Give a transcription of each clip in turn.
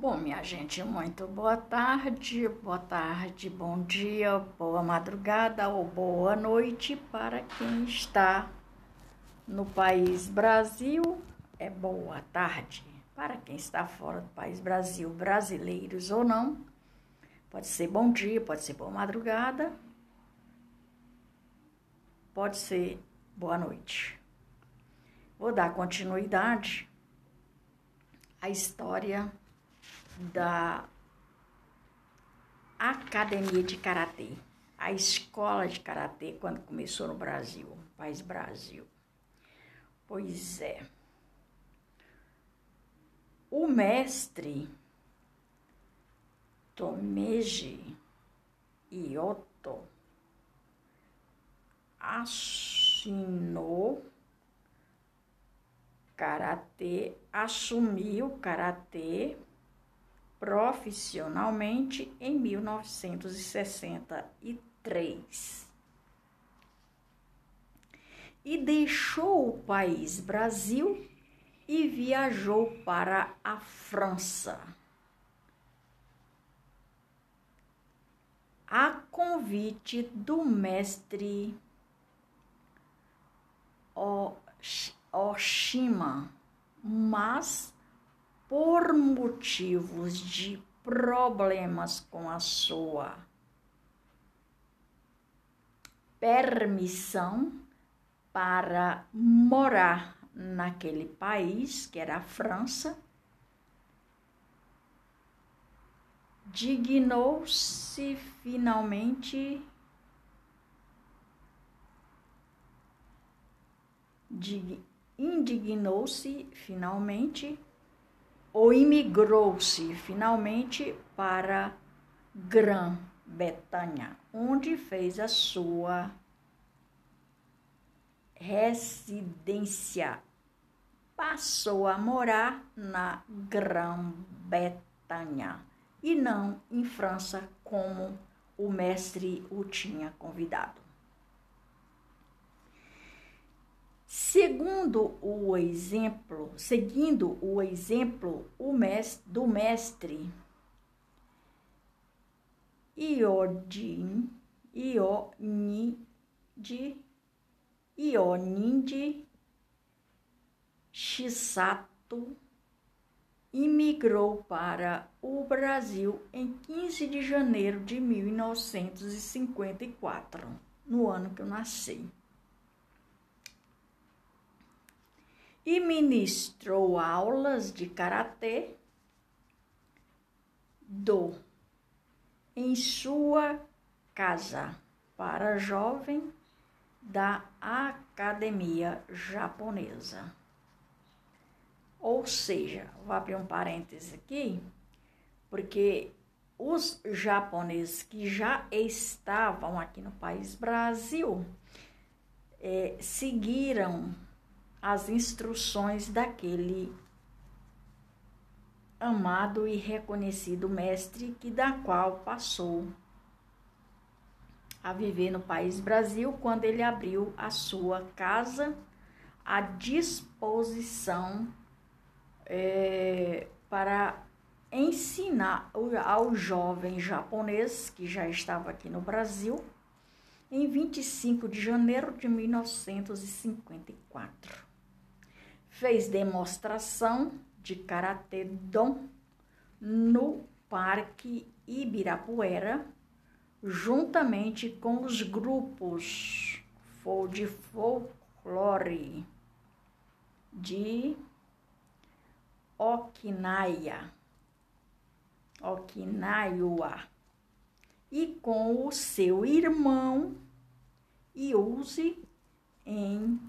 Bom, minha gente, muito boa tarde, boa tarde, bom dia, boa madrugada ou boa noite para quem está no país Brasil, é boa tarde. Para quem está fora do país Brasil, brasileiros ou não, pode ser bom dia, pode ser boa madrugada, pode ser boa noite. Vou dar continuidade à história da Academia de Karatê, a escola de Karatê quando começou no Brasil, país Brasil. Pois é. O mestre Tomeji Ioto assinou karatê, assumiu karatê profissionalmente em 1963 e deixou o país Brasil e viajou para a França. A convite do mestre Oshima, mas por motivos de problemas com a sua permissão para morar naquele país, que era a França, dignou-se finalmente indignou-se finalmente ou imigrou-se finalmente para Grã-Bretanha, onde fez a sua residência. Passou a morar na Grã-Bretanha e não em França, como o mestre o tinha convidado. Segundo o exemplo, seguindo o exemplo do mestre Iodin, Ionide, Ionide Shisato, imigrou para o Brasil em 15 de janeiro de 1954, no ano que eu nasci. E ministrou aulas de karatê do em sua casa para jovem da academia japonesa. Ou seja, vou abrir um parêntese aqui, porque os japoneses que já estavam aqui no país Brasil é, seguiram as instruções daquele amado e reconhecido mestre que da qual passou a viver no país Brasil quando ele abriu a sua casa à disposição é, para ensinar ao jovem japonês que já estava aqui no Brasil em 25 de janeiro de 1954 fez demonstração de karatê dom no Parque Ibirapuera, juntamente com os grupos de folclore de Okinaia, Okinaiua, e com o seu irmão Iuse em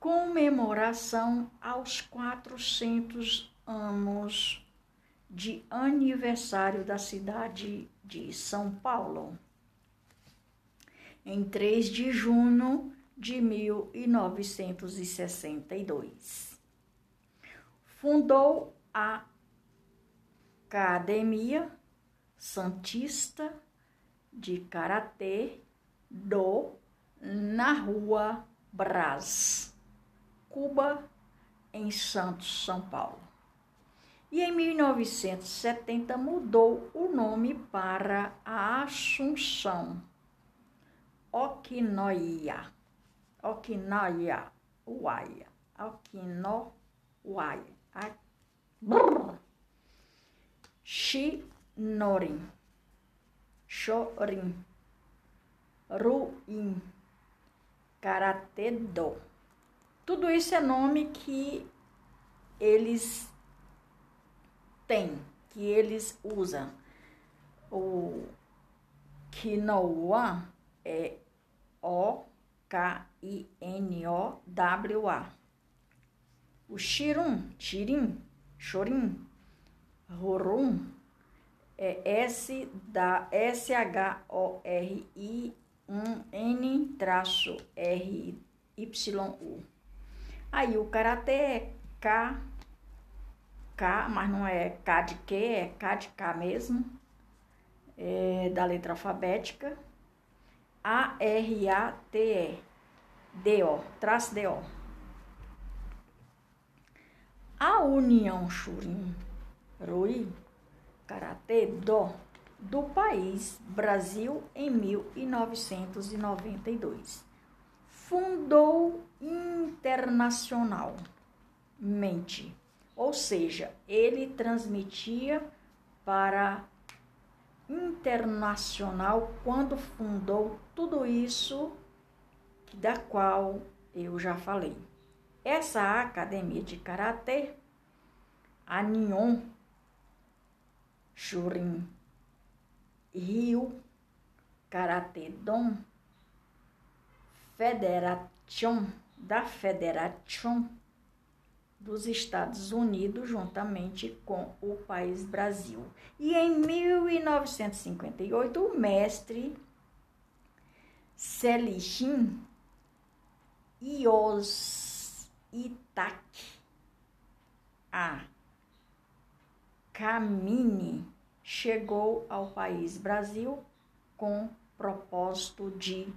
comemoração aos 400 anos de aniversário da cidade de São Paulo. Em 3 de junho de 1962. Fundou a Academia Santista de Karatê do na Rua Brás Cuba, em Santos, São Paulo. e em 1970 mudou o nome para a Assunção Okinoia. Okinoia, Uaia. Okinoia. Shinorin. Chorin. Ruin. Karatedo. Tudo isso é nome que eles têm, que eles usam. O quinoa é O-K-I-N-O-W-A. O xirum, xirim, chorim, rorum é S da S H O R I um N traço R Y U. Aí o karatê é K K, mas não é K de Q, é K de K mesmo, é da letra alfabética. A-R-A-T-E, D-O, traço D-O. A União Churim Rui Karatê Do do país Brasil em 1992. Fundou internacionalmente ou seja, ele transmitia para internacional quando fundou tudo isso da qual eu já falei. Essa academia de karatê, a Nihon Shurin Rio Karate Dom Federation da Federation dos Estados Unidos, juntamente com o país Brasil. E em 1958, o mestre Selichin Ios Itaki a Kamini chegou ao país Brasil com propósito de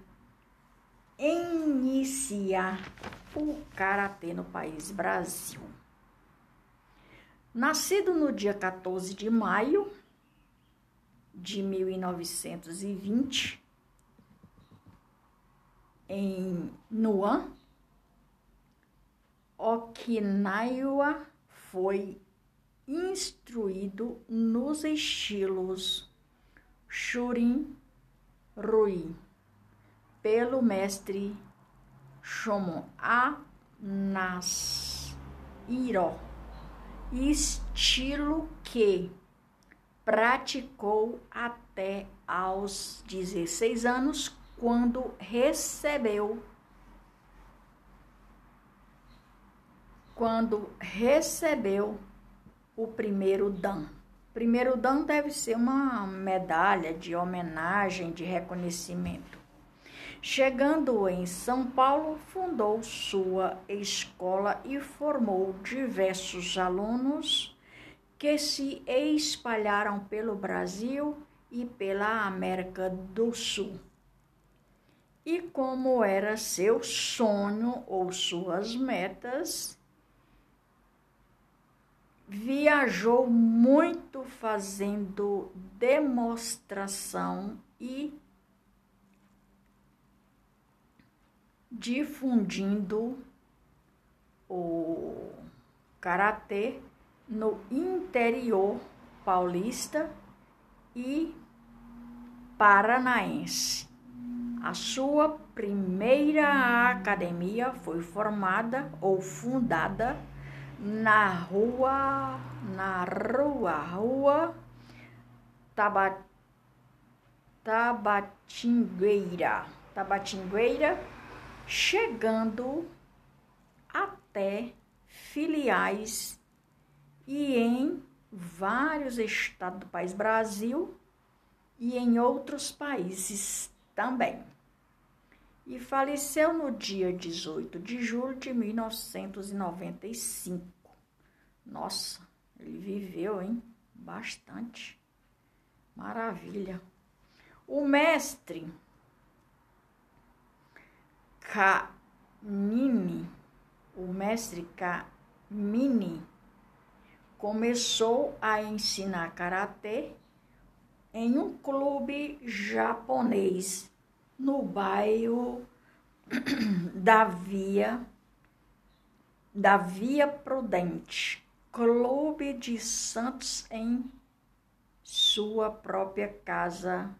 iniciar o karatê no país Brasil. Nascido no dia 14 de maio de 1920 em Nuan, Okinawa foi instruído nos estilos Shurin Rui pelo mestre Shomon Anashiro, estilo que praticou até aos 16 anos, quando recebeu quando recebeu o primeiro dan. Primeiro dan deve ser uma medalha de homenagem, de reconhecimento. Chegando em São Paulo, fundou sua escola e formou diversos alunos que se espalharam pelo Brasil e pela América do Sul. E como era seu sonho ou suas metas, viajou muito fazendo demonstração e difundindo o karatê no interior paulista e paranaense. A sua primeira academia foi formada ou fundada na rua na rua rua Tabatingueira Tabatingueira chegando até filiais e em vários estados do país Brasil e em outros países também. E faleceu no dia 18 de julho de 1995. Nossa, ele viveu, hein? Bastante. Maravilha. O mestre Kamini, o mestre Kamini, começou a ensinar karatê em um clube japonês no bairro da Via da Via Prudente, Clube de Santos em sua própria casa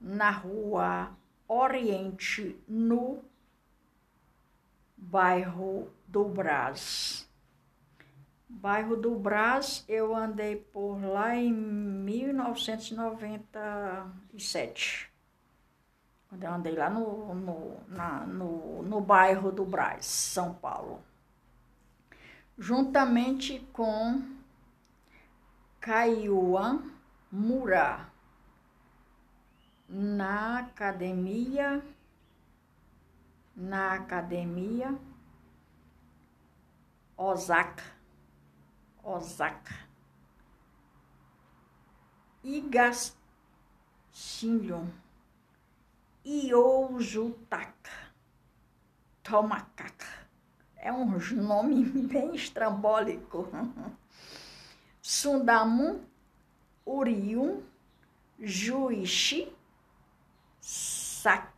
na Rua Oriente, no bairro do Brás. Bairro do Brás, eu andei por lá em 1997. Quando eu andei lá no, no, na, no, no bairro do Brás, São Paulo. Juntamente com Caiuan Murá, na academia, na academia Osaka, Osaka, Igastilho, Iojutaka, Tomakaka. É um nome bem estrambólico. Sundamun, Urium, Juichi, Sagara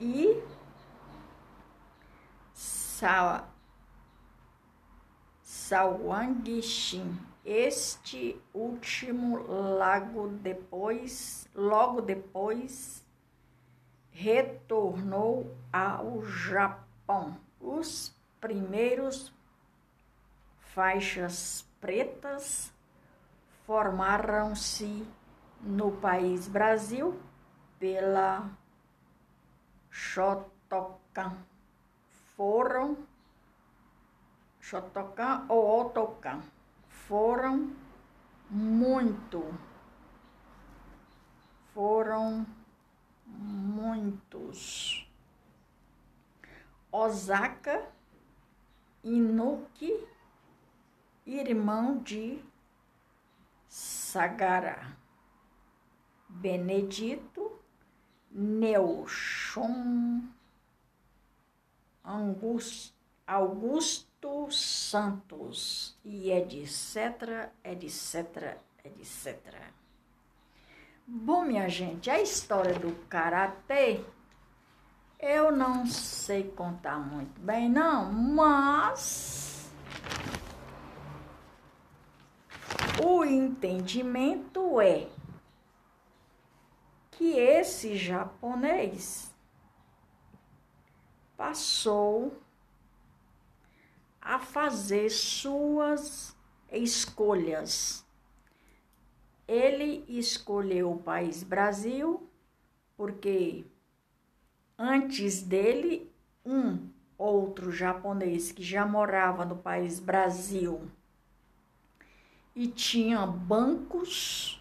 e Sawa, Sawangishin. Este último lago depois, logo depois, retornou ao Japão. Os primeiros faixas pretas formaram-se no país Brasil pela Shotokan. Foram Shotokan ou Otokan. Foram muito. Foram muitos. Osaka, Inuki, irmão de Sagara. Benedito, Neuchon, Augusto Santos e etc, etc, etc. Bom, minha gente, a história do karatê eu não sei contar muito bem, não, mas o entendimento é que esse japonês passou a fazer suas escolhas. Ele escolheu o país Brasil porque antes dele um outro japonês que já morava no país Brasil e tinha bancos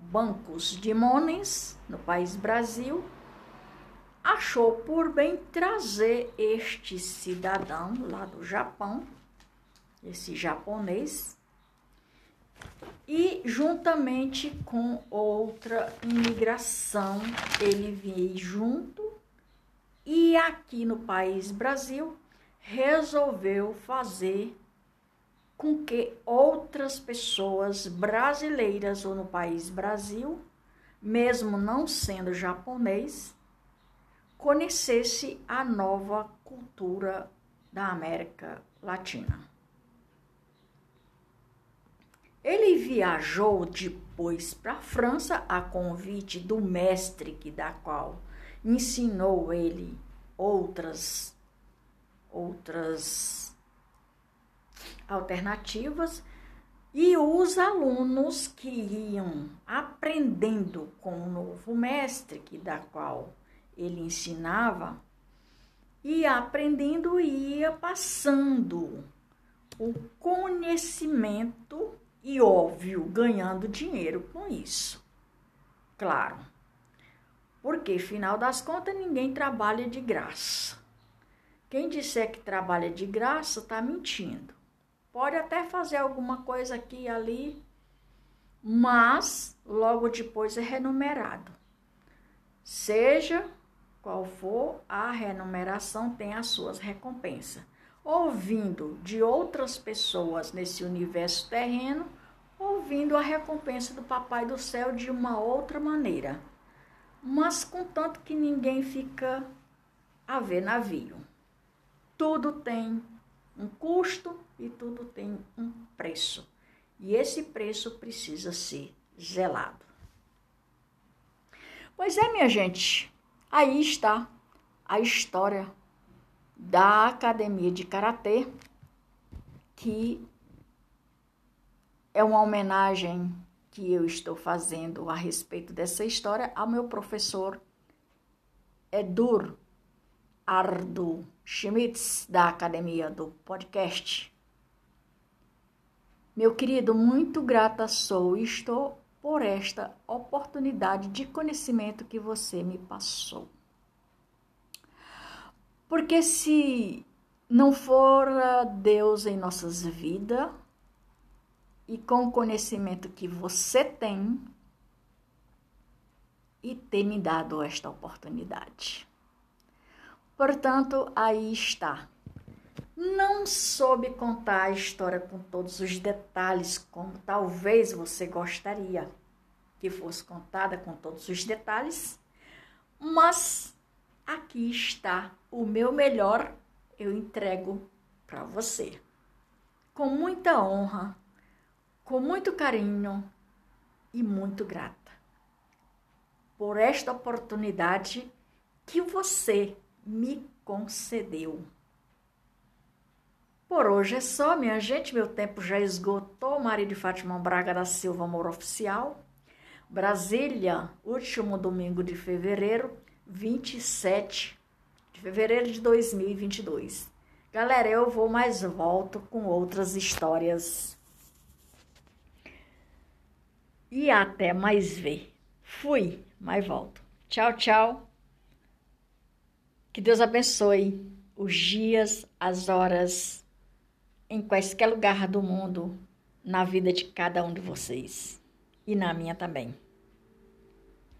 bancos de Mones, no país Brasil, achou por bem trazer este cidadão lá do Japão, esse japonês, e juntamente com outra imigração, ele veio junto e aqui no país Brasil resolveu fazer com que outras pessoas brasileiras ou no país Brasil, mesmo não sendo japonês, conhecesse a nova cultura da América Latina. Ele viajou depois para a França a convite do mestre que da qual ensinou ele outras outras alternativas e os alunos que iam aprendendo com o novo mestre, que da qual ele ensinava, ia aprendendo e ia passando o conhecimento e, óbvio, ganhando dinheiro com isso. Claro, porque, final das contas, ninguém trabalha de graça. Quem disser que trabalha de graça está mentindo. Pode até fazer alguma coisa aqui e ali, mas logo depois é renumerado. Seja qual for a remuneração, tem as suas recompensas. ouvindo de outras pessoas nesse universo terreno, ouvindo a recompensa do Papai do Céu de uma outra maneira. Mas contanto que ninguém fica a ver navio. Tudo tem um custo e tudo tem um preço. E esse preço precisa ser zelado. Pois é, minha gente, aí está a história da Academia de Karatê, que é uma homenagem que eu estou fazendo a respeito dessa história ao meu professor Edur Ardo Schmitz, da Academia do Podcast. Meu querido, muito grata sou e estou por esta oportunidade de conhecimento que você me passou. Porque se não for Deus em nossas vidas e com o conhecimento que você tem e ter me dado esta oportunidade. Portanto, aí está. Não soube contar a história com todos os detalhes, como talvez você gostaria que fosse contada com todos os detalhes, mas aqui está o meu melhor, eu entrego para você. Com muita honra, com muito carinho e muito grata por esta oportunidade que você me concedeu. Por hoje é só, minha gente. Meu tempo já esgotou. Maria de Fátima Braga da Silva, amor oficial. Brasília, último domingo de fevereiro, 27 de fevereiro de 2022. Galera, eu vou mais volto com outras histórias. E até mais ver. Fui, mas volto. Tchau, tchau. Que Deus abençoe os dias, as horas, em qualquer lugar do mundo, na vida de cada um de vocês e na minha também.